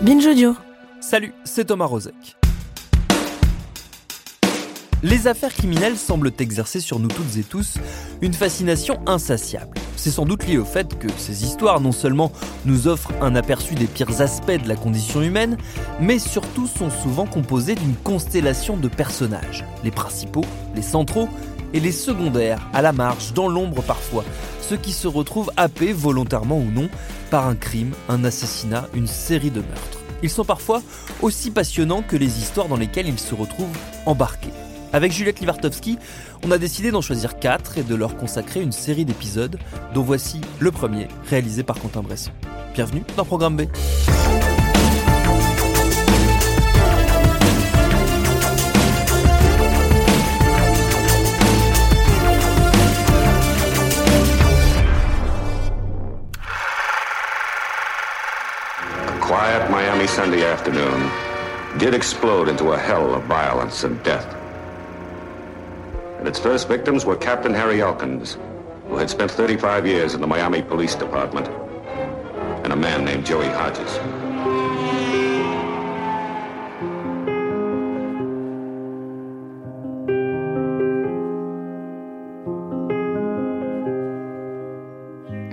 Binge. Salut, c'est Thomas Rozek. Les affaires criminelles semblent exercer sur nous toutes et tous une fascination insatiable. C'est sans doute lié au fait que ces histoires non seulement nous offrent un aperçu des pires aspects de la condition humaine, mais surtout sont souvent composées d'une constellation de personnages, les principaux, les centraux et les secondaires, à la marge, dans l'ombre parfois, ceux qui se retrouvent happés volontairement ou non par un crime, un assassinat, une série de meurtres. Ils sont parfois aussi passionnants que les histoires dans lesquelles ils se retrouvent embarqués. Avec Juliette Livartowski, on a décidé d'en choisir 4 et de leur consacrer une série d'épisodes, dont voici le premier, réalisé par Quentin Bresson. Bienvenue dans Programme B. quiet Miami Sunday afternoon did explode into a hell of violence and death. And its first victims were Captain Harry Elkins, who had spent 35 years in the Miami Police Department, and a man named Joey Hodges.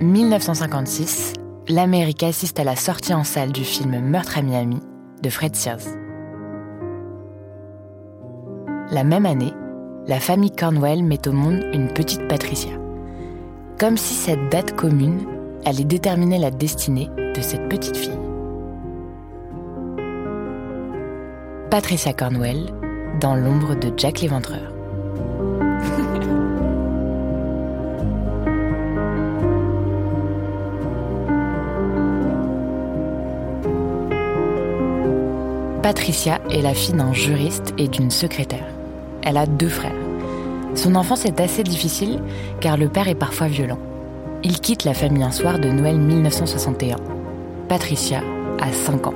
« 1956, l'Amérique assiste à la sortie en salle du film Meurtre à Miami de Fred Sears. La même année, la famille Cornwell met au monde une petite Patricia. Comme si cette date commune allait déterminer la destinée de cette petite fille. Patricia Cornwell dans l'ombre de Jack l'Éventreur. Patricia est la fille d'un juriste et d'une secrétaire. Elle a deux frères. Son enfance est assez difficile car le père est parfois violent. Il quitte la famille un soir de Noël 1961. Patricia a 5 ans.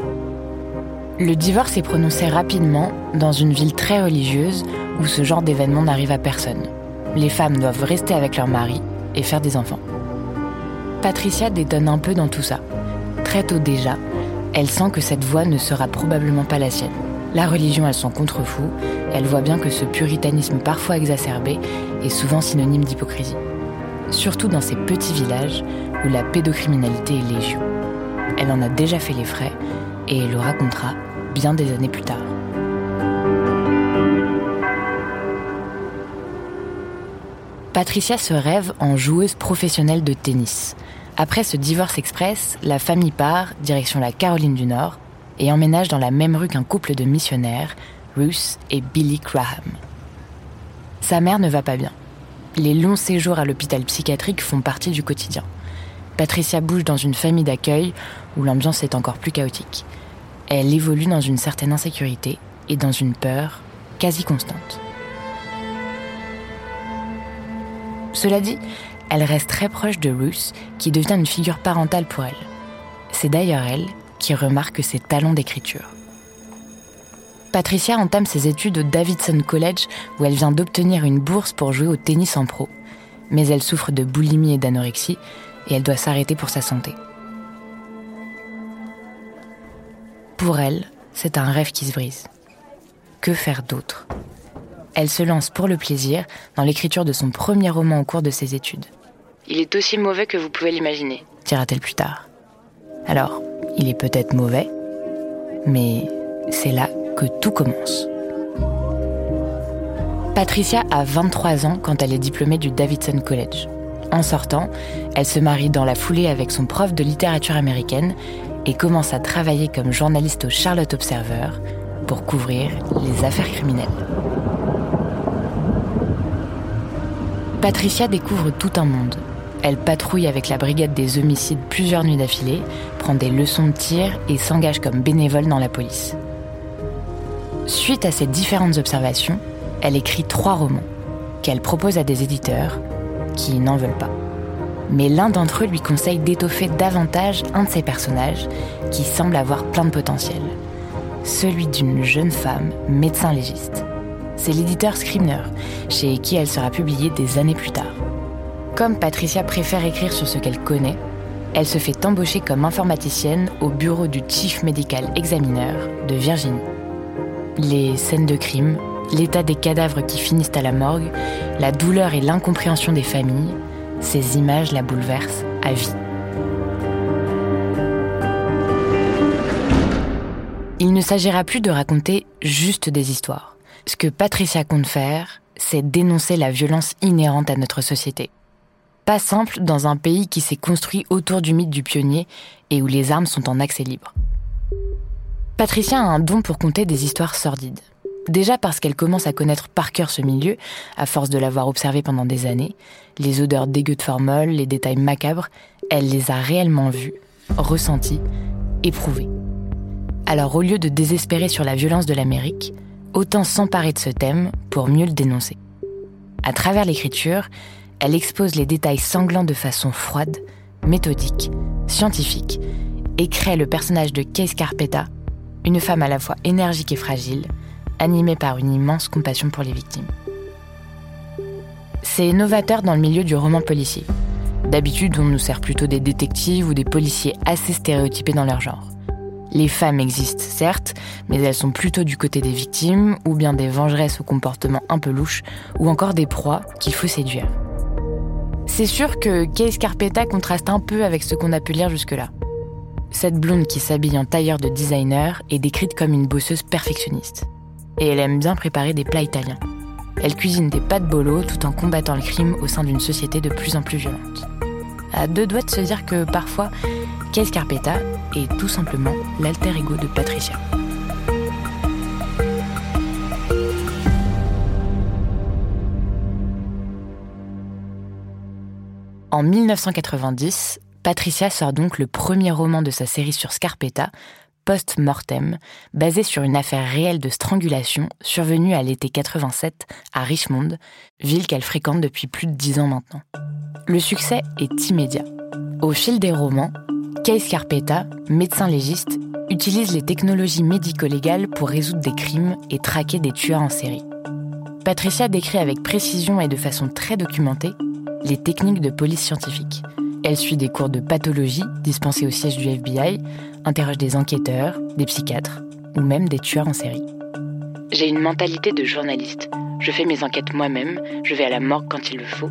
Le divorce est prononcé rapidement dans une ville très religieuse où ce genre d'événement n'arrive à personne. Les femmes doivent rester avec leur mari et faire des enfants. Patricia détonne un peu dans tout ça. Très tôt déjà, elle sent que cette voie ne sera probablement pas la sienne. La religion, elle s'en contrefou, elle voit bien que ce puritanisme parfois exacerbé est souvent synonyme d'hypocrisie. Surtout dans ces petits villages où la pédocriminalité est légion. Elle en a déjà fait les frais et elle le racontera bien des années plus tard. Patricia se rêve en joueuse professionnelle de tennis. Après ce divorce express, la famille part, direction la Caroline du Nord, et emménage dans la même rue qu'un couple de missionnaires, Ruth et Billy Graham. Sa mère ne va pas bien. Les longs séjours à l'hôpital psychiatrique font partie du quotidien. Patricia bouge dans une famille d'accueil où l'ambiance est encore plus chaotique. Elle évolue dans une certaine insécurité et dans une peur quasi constante. Cela dit, elle reste très proche de Ruth, qui devient une figure parentale pour elle. C'est d'ailleurs elle qui remarque ses talents d'écriture. Patricia entame ses études au Davidson College où elle vient d'obtenir une bourse pour jouer au tennis en pro. Mais elle souffre de boulimie et d'anorexie et elle doit s'arrêter pour sa santé. Pour elle, c'est un rêve qui se brise. Que faire d'autre? Elle se lance pour le plaisir dans l'écriture de son premier roman au cours de ses études. Il est aussi mauvais que vous pouvez l'imaginer, dira-t-elle plus tard. Alors, il est peut-être mauvais, mais c'est là que tout commence. Patricia a 23 ans quand elle est diplômée du Davidson College. En sortant, elle se marie dans la foulée avec son prof de littérature américaine et commence à travailler comme journaliste au Charlotte Observer pour couvrir les affaires criminelles. Patricia découvre tout un monde. Elle patrouille avec la brigade des homicides plusieurs nuits d'affilée, prend des leçons de tir et s'engage comme bénévole dans la police. Suite à ces différentes observations, elle écrit trois romans qu'elle propose à des éditeurs qui n'en veulent pas. Mais l'un d'entre eux lui conseille d'étoffer davantage un de ses personnages qui semble avoir plein de potentiel. Celui d'une jeune femme médecin légiste. C'est l'éditeur Scribner, chez qui elle sera publiée des années plus tard. Comme Patricia préfère écrire sur ce qu'elle connaît, elle se fait embaucher comme informaticienne au bureau du Chief Medical Examiner de Virginie. Les scènes de crime, l'état des cadavres qui finissent à la morgue, la douleur et l'incompréhension des familles, ces images la bouleversent à vie. Il ne s'agira plus de raconter juste des histoires. Ce que Patricia compte faire, c'est dénoncer la violence inhérente à notre société. Pas simple dans un pays qui s'est construit autour du mythe du pionnier et où les armes sont en accès libre. Patricia a un don pour conter des histoires sordides. Déjà parce qu'elle commence à connaître par cœur ce milieu, à force de l'avoir observé pendant des années, les odeurs dégueu de formol, les détails macabres, elle les a réellement vus, ressentis, éprouvés. Alors au lieu de désespérer sur la violence de l'Amérique, autant s'emparer de ce thème pour mieux le dénoncer. À travers l'écriture, elle expose les détails sanglants de façon froide, méthodique, scientifique, et crée le personnage de Case Carpetta, une femme à la fois énergique et fragile, animée par une immense compassion pour les victimes. C'est novateur dans le milieu du roman policier. D'habitude, on nous sert plutôt des détectives ou des policiers assez stéréotypés dans leur genre. Les femmes existent, certes, mais elles sont plutôt du côté des victimes, ou bien des vengeresses au comportement un peu louche, ou encore des proies qu'il faut séduire. C'est sûr que Case Carpetta contraste un peu avec ce qu'on a pu lire jusque-là. Cette blonde qui s'habille en tailleur de designer est décrite comme une bosseuse perfectionniste et elle aime bien préparer des plats italiens. Elle cuisine des pâtes bolo tout en combattant le crime au sein d'une société de plus en plus violente. À deux doigts de se dire que parfois, Case Carpetta est tout simplement l'alter ego de Patricia. En 1990, Patricia sort donc le premier roman de sa série sur Scarpetta, post-mortem, basé sur une affaire réelle de strangulation survenue à l'été 87 à Richmond, ville qu'elle fréquente depuis plus de dix ans maintenant. Le succès est immédiat. Au fil des romans, Case Carpetta, médecin légiste, utilise les technologies médico-légales pour résoudre des crimes et traquer des tueurs en série. Patricia décrit avec précision et de façon très documentée les techniques de police scientifique. Elle suit des cours de pathologie dispensés au siège du FBI, interroge des enquêteurs, des psychiatres ou même des tueurs en série. J'ai une mentalité de journaliste. Je fais mes enquêtes moi-même, je vais à la morgue quand il le faut.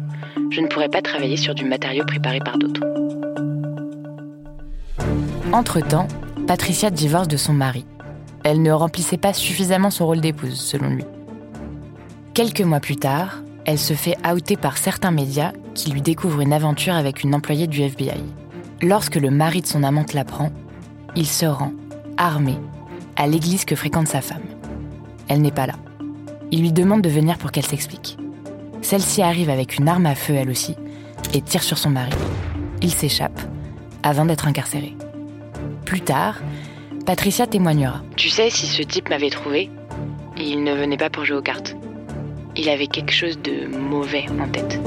Je ne pourrais pas travailler sur du matériau préparé par d'autres. Entre-temps, Patricia divorce de son mari. Elle ne remplissait pas suffisamment son rôle d'épouse, selon lui. Quelques mois plus tard, elle se fait outer par certains médias qui lui découvrent une aventure avec une employée du FBI. Lorsque le mari de son amante l'apprend, il se rend, armé, à l'église que fréquente sa femme. Elle n'est pas là. Il lui demande de venir pour qu'elle s'explique. Celle-ci arrive avec une arme à feu elle aussi et tire sur son mari. Il s'échappe avant d'être incarcéré. Plus tard, Patricia témoignera. Tu sais, si ce type m'avait trouvé, il ne venait pas pour jouer aux cartes. Il avait quelque chose de mauvais en tête.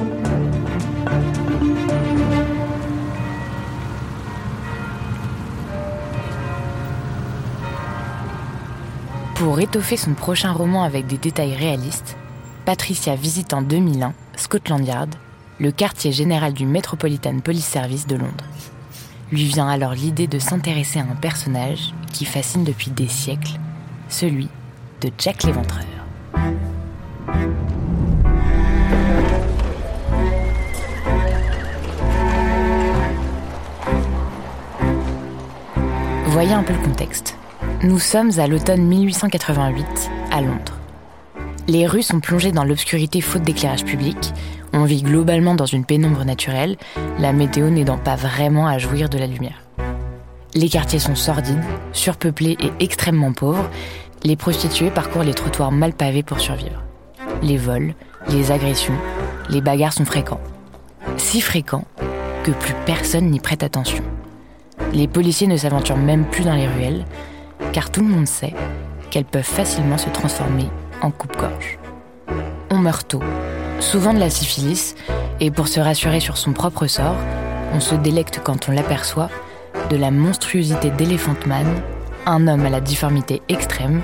Pour étoffer son prochain roman avec des détails réalistes, Patricia visite en 2001 Scotland Yard, le quartier général du Metropolitan Police Service de Londres. Lui vient alors l'idée de s'intéresser à un personnage qui fascine depuis des siècles, celui de Jack l'Éventreur. Voyez un peu le contexte. Nous sommes à l'automne 1888, à Londres. Les rues sont plongées dans l'obscurité faute d'éclairage public, on vit globalement dans une pénombre naturelle, la météo n'aidant pas vraiment à jouir de la lumière. Les quartiers sont sordides, surpeuplés et extrêmement pauvres, les prostituées parcourent les trottoirs mal pavés pour survivre. Les vols, les agressions, Les bagarres sont fréquents. Si fréquents que plus personne n'y prête attention. Les policiers ne s'aventurent même plus dans les ruelles, car tout le monde sait qu'elles peuvent facilement se transformer en coupe-gorge. On meurt tôt, souvent de la syphilis, et pour se rassurer sur son propre sort, on se délecte quand on l'aperçoit de la monstruosité d'Elephant Man, un homme à la difformité extrême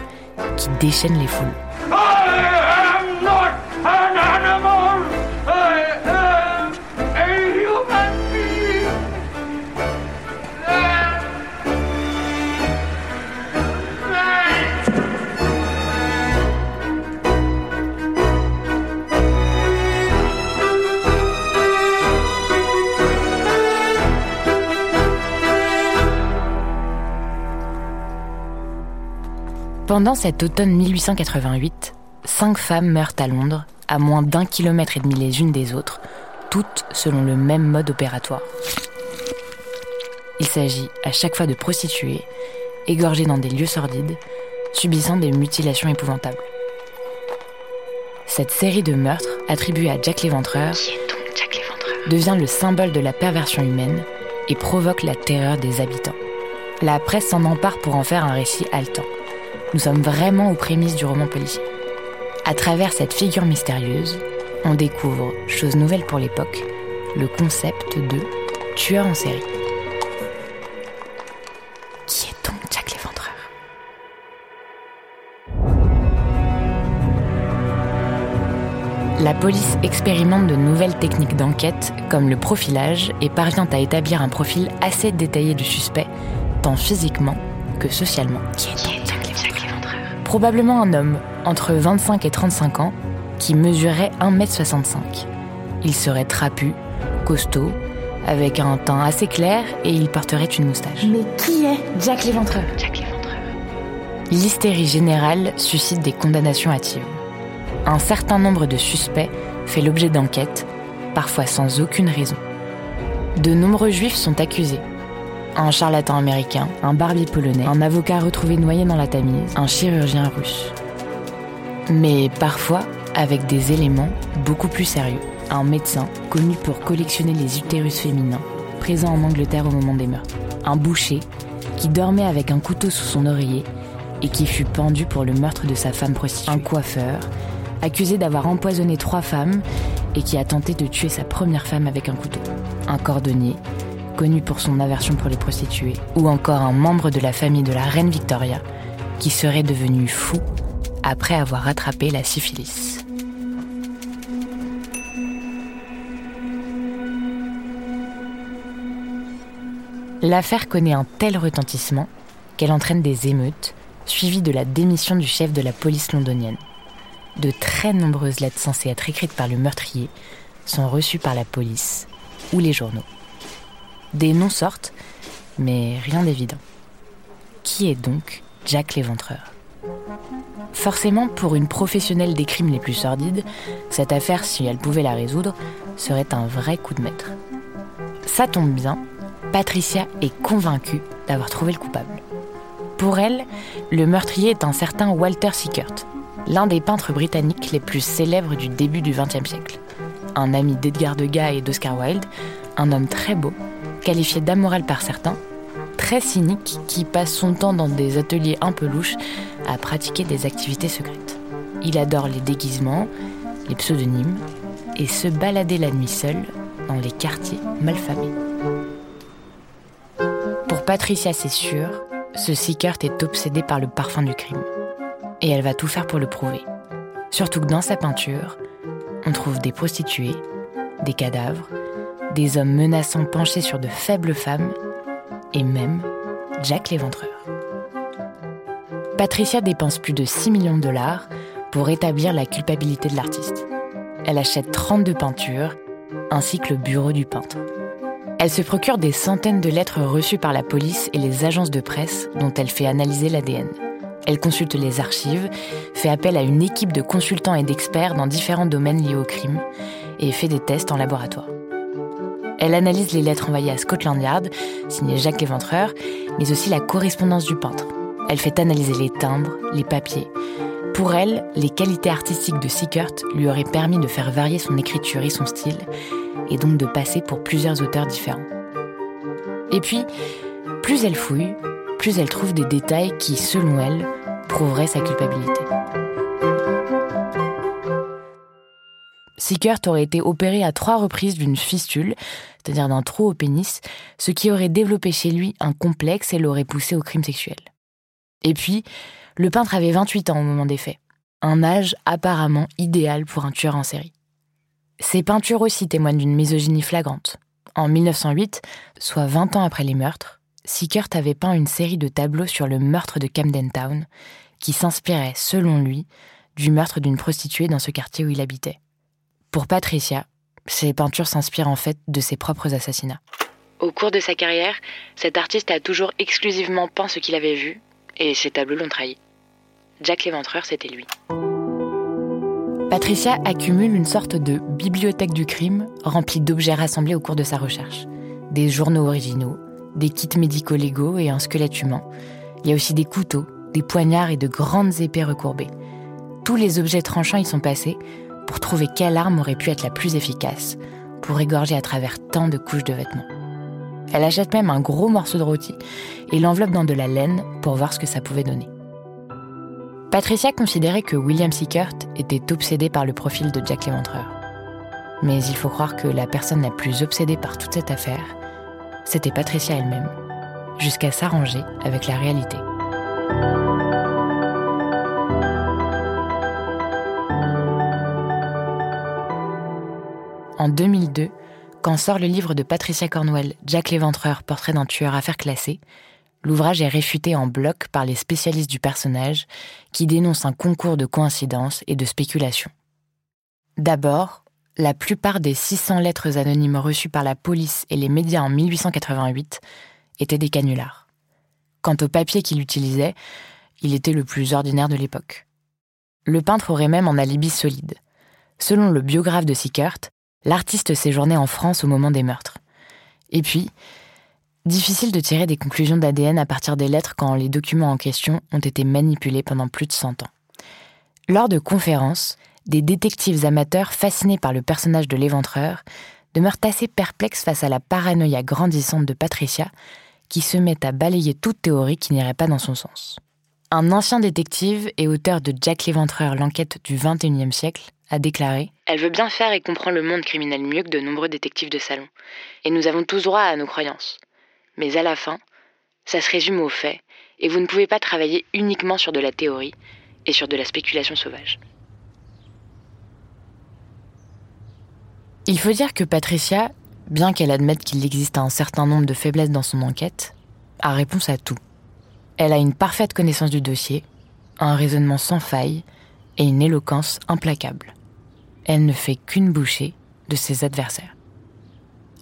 qui déchaîne les foules. Pendant cet automne 1888, cinq femmes meurent à Londres, à moins d'un kilomètre et demi les unes des autres, toutes selon le même mode opératoire. Il s'agit à chaque fois de prostituées, égorgées dans des lieux sordides, subissant des mutilations épouvantables. Cette série de meurtres, attribuée à Jack l'Éventreur, devient le symbole de la perversion humaine et provoque la terreur des habitants. La presse s'en empare pour en faire un récit haletant nous sommes vraiment aux prémices du roman policier. À travers cette figure mystérieuse, on découvre, chose nouvelle pour l'époque, le concept de tueur en série. Qui est donc Jack l'Éventreur? La police expérimente de nouvelles techniques d'enquête, comme le profilage, et parvient à établir un profil assez détaillé du suspect, tant physiquement que socialement. Qui est Probablement un homme, entre 25 et 35 ans, qui mesurait 1m65. Il serait trapu, costaud, avec un teint assez clair et il porterait une moustache. Mais qui est Jack l'Éventreur? Jack l'Éventreur. L'hystérie générale suscite des condamnations hâtives. Un certain nombre de suspects fait l'objet d'enquêtes, parfois sans aucune raison. De nombreux juifs sont accusés, un charlatan américain, un barbier polonais, un avocat retrouvé noyé dans la Tamise, un chirurgien russe. Mais parfois avec des éléments beaucoup plus sérieux. Un médecin connu pour collectionner les utérus féminins, présent en Angleterre au moment des meurtres. Un boucher qui dormait avec un couteau sous son oreiller et qui fut pendu pour le meurtre de sa femme prostituée. Un coiffeur accusé d'avoir empoisonné trois femmes et qui a tenté de tuer sa première femme avec un couteau. Un cordonnier connu pour son aversion pour les prostituées, ou encore un membre de la famille de la reine Victoria, qui serait devenu fou après avoir attrapé la syphilis. L'affaire connaît un tel retentissement qu'elle entraîne des émeutes, suivies de la démission du chef de la police londonienne. De très nombreuses lettres censées être écrites par le meurtrier sont reçues par la police ou les journaux. Des noms sortent, mais rien d'évident. Qui est donc Jack l'Éventreur? Forcément, pour une professionnelle des crimes les plus sordides, cette affaire, si elle pouvait la résoudre, serait un vrai coup de maître. Ça tombe bien, Patricia est convaincue d'avoir trouvé le coupable. Pour elle, le meurtrier est un certain Walter Sickert, l'un des peintres britanniques les plus célèbres du début du XXe siècle. Un ami d'Edgar Degas et d'Oscar Wilde, un homme très beau qualifié d'amoral par certains, très cynique qui passe son temps dans des ateliers un peu louches à pratiquer des activités secrètes. Il adore les déguisements, les pseudonymes et se balader la nuit seul dans les quartiers malfamés. Pour Patricia, c'est sûr, ce Sickert est obsédé par le parfum du crime. Et elle va tout faire pour le prouver. Surtout que dans sa peinture, on trouve des prostituées, des cadavres, des hommes menaçants penchés sur de faibles femmes, et même Jack l'Éventreur. Patricia dépense plus de 6 millions de dollars pour établir la culpabilité de l'artiste. Elle achète 32 peintures, ainsi que le bureau du peintre. Elle se procure des centaines de lettres reçues par la police et les agences de presse dont elle fait analyser l'ADN. Elle consulte les archives, fait appel à une équipe de consultants et d'experts dans différents domaines liés au crime et fait des tests en laboratoire. Elle analyse les lettres envoyées à Scotland Yard, signées Jacques Léventreur, mais aussi la correspondance du peintre. Elle fait analyser les timbres, les papiers, Pour elle, les qualités artistiques de Sickert lui auraient permis de faire varier son écriture et son style, et donc de passer pour plusieurs auteurs différents. Et puis, plus elle fouille, plus elle trouve des détails qui, selon elle, prouveraient sa culpabilité. Sickert aurait été opéré à trois reprises d'une fistule, c'est-à-dire d'un trou au pénis, ce qui aurait développé chez lui un complexe et l'aurait poussé au crime sexuel. Et puis, le peintre avait 28 ans au moment des faits, un âge apparemment idéal pour un tueur en série. Ses peintures aussi témoignent d'une misogynie flagrante. En 1908, soit 20 ans après les meurtres, Sickert avait peint une série de tableaux sur le meurtre de Camden Town, qui s'inspirait, selon lui, du meurtre d'une prostituée dans ce quartier où il habitait. Pour Patricia, ses peintures s'inspirent en fait de ses propres assassinats. Au cours de sa carrière, cet artiste a toujours exclusivement peint ce qu'il avait vu, et ses tableaux l'ont trahi. Jack l'Éventreur, c'était lui. Patricia accumule une sorte de bibliothèque du crime remplie d'objets rassemblés au cours de sa recherche. Des journaux originaux, des kits médicaux légaux et un squelette humain. Il y a aussi des couteaux, des poignards et de grandes épées recourbées. Tous les objets tranchants y sont passés pour trouver quelle arme aurait pu être la plus efficace pour égorger à travers tant de couches de vêtements. Elle achète même un gros morceau de rôti et l'enveloppe dans de la laine pour voir ce que ça pouvait donner. Patricia considérait que William Sickert était obsédé par le profil de Jack l'Éventreur. Mais il faut croire que la personne la plus obsédée par toute cette affaire, c'était Patricia elle-même, jusqu'à s'arranger avec la réalité. En 2002, quand sort le livre de Patricia Cornwell, Jack l'Éventreur, portrait d'un tueur à faire classer, l'ouvrage est réfuté en bloc par les spécialistes du personnage qui dénoncent un concours de coïncidences et de spéculations. D'abord, la plupart des 600 lettres anonymes reçues par la police et les médias en 1888 étaient des canulars. Quant au papier qu'il utilisait, il était le plus ordinaire de l'époque. Le peintre aurait même un alibi solide. Selon le biographe de Sickert, L'artiste séjournait en France au moment des meurtres. Et puis, difficile de tirer des conclusions d'ADN à partir des lettres quand les documents en question ont été manipulés pendant plus de 100 ans. Lors de conférences, des détectives amateurs fascinés par le personnage de l'éventreur demeurent assez perplexes face à la paranoïa grandissante de Patricia, qui se met à balayer toute théorie qui n'irait pas dans son sens. Un ancien détective et auteur de Jack l'éventreur, l'enquête du XXIe siècle, a déclaré Elle veut bien faire et comprend le monde criminel mieux que de nombreux détectives de salon. Et nous avons tous droit à nos croyances. Mais à la fin, ça se résume aux faits, et vous ne pouvez pas travailler uniquement sur de la théorie et sur de la spéculation sauvage. Il faut dire que Patricia, bien qu'elle admette qu'il existe un certain nombre de faiblesses dans son enquête, a réponse à tout. Elle a une parfaite connaissance du dossier, un raisonnement sans faille et une éloquence implacable elle ne fait qu'une bouchée de ses adversaires.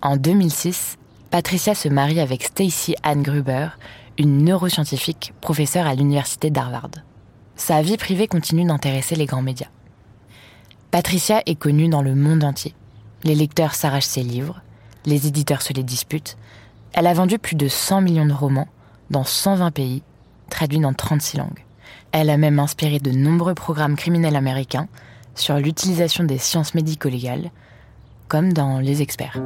En 2006, Patricia se marie avec Stacy Ann Gruber, une neuroscientifique professeure à l'université d'Harvard. Sa vie privée continue d'intéresser les grands médias. Patricia est connue dans le monde entier. Les lecteurs s'arrachent ses livres, les éditeurs se les disputent. Elle a vendu plus de 100 millions de romans dans 120 pays, traduits dans 36 langues. Elle a même inspiré de nombreux programmes criminels américains, sur l'utilisation des sciences médico-légales, comme dans Les Experts.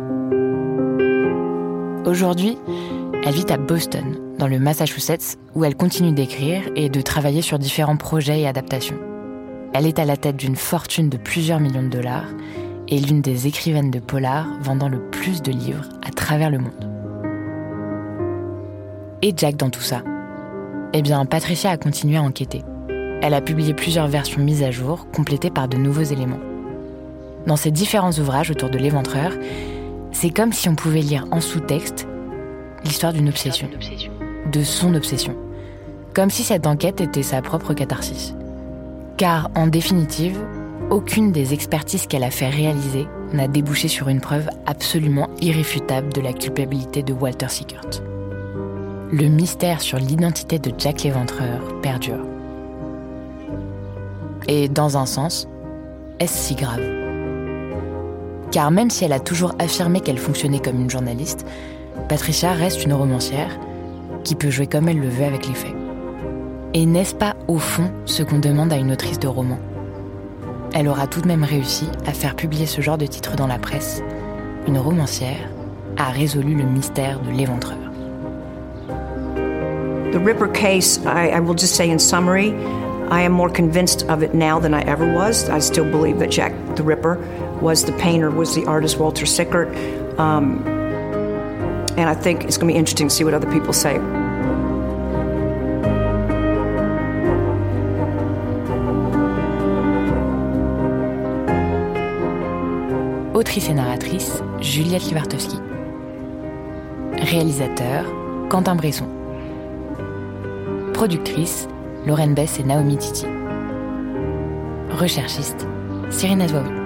Aujourd'hui, elle vit à Boston, dans le Massachusetts, où elle continue d'écrire et de travailler sur différents projets et adaptations. Elle est à la tête d'une fortune de plusieurs millions de dollars et l'une des écrivaines de polar vendant le plus de livres à travers le monde. Et Jack dans tout ça? Eh bien, Patricia a continué à enquêter. Elle a publié plusieurs versions mises à jour, complétées par de nouveaux éléments. Dans ses différents ouvrages autour de l'éventreur, c'est comme si on pouvait lire en sous-texte l'histoire d'une obsession, de son obsession, comme si cette enquête était sa propre catharsis. Car, en définitive, aucune des expertises qu'elle a fait réaliser n'a débouché sur une preuve absolument irréfutable de la culpabilité de Walter Sickert. Le mystère sur l'identité de Jack l'éventreur perdure. Et dans un sens, est-ce si grave? Car même si elle a toujours affirmé qu'elle fonctionnait comme une journaliste, Patricia reste une romancière qui peut jouer comme elle le veut avec les faits. Et n'est-ce pas au fond ce qu'on demande à une autrice de roman? Elle aura tout de même réussi à faire publier ce genre de titre dans la presse. Une romancière a résolu le mystère de l'éventreur. The Ripper case, I, I will just say in summary, I am more convinced of it now than I ever was. I still believe that Jack the Ripper was the painter, was the artist Walter Sickert. Um, and I think it's going to be interesting to see what other people say. Autrice et narratrice, Juliette Livartowski. Réalisateur, Quentin Bresson. Productrice, Lorraine Bess et Naomi Titi. Recherchiste, Cyrine Azwaoui.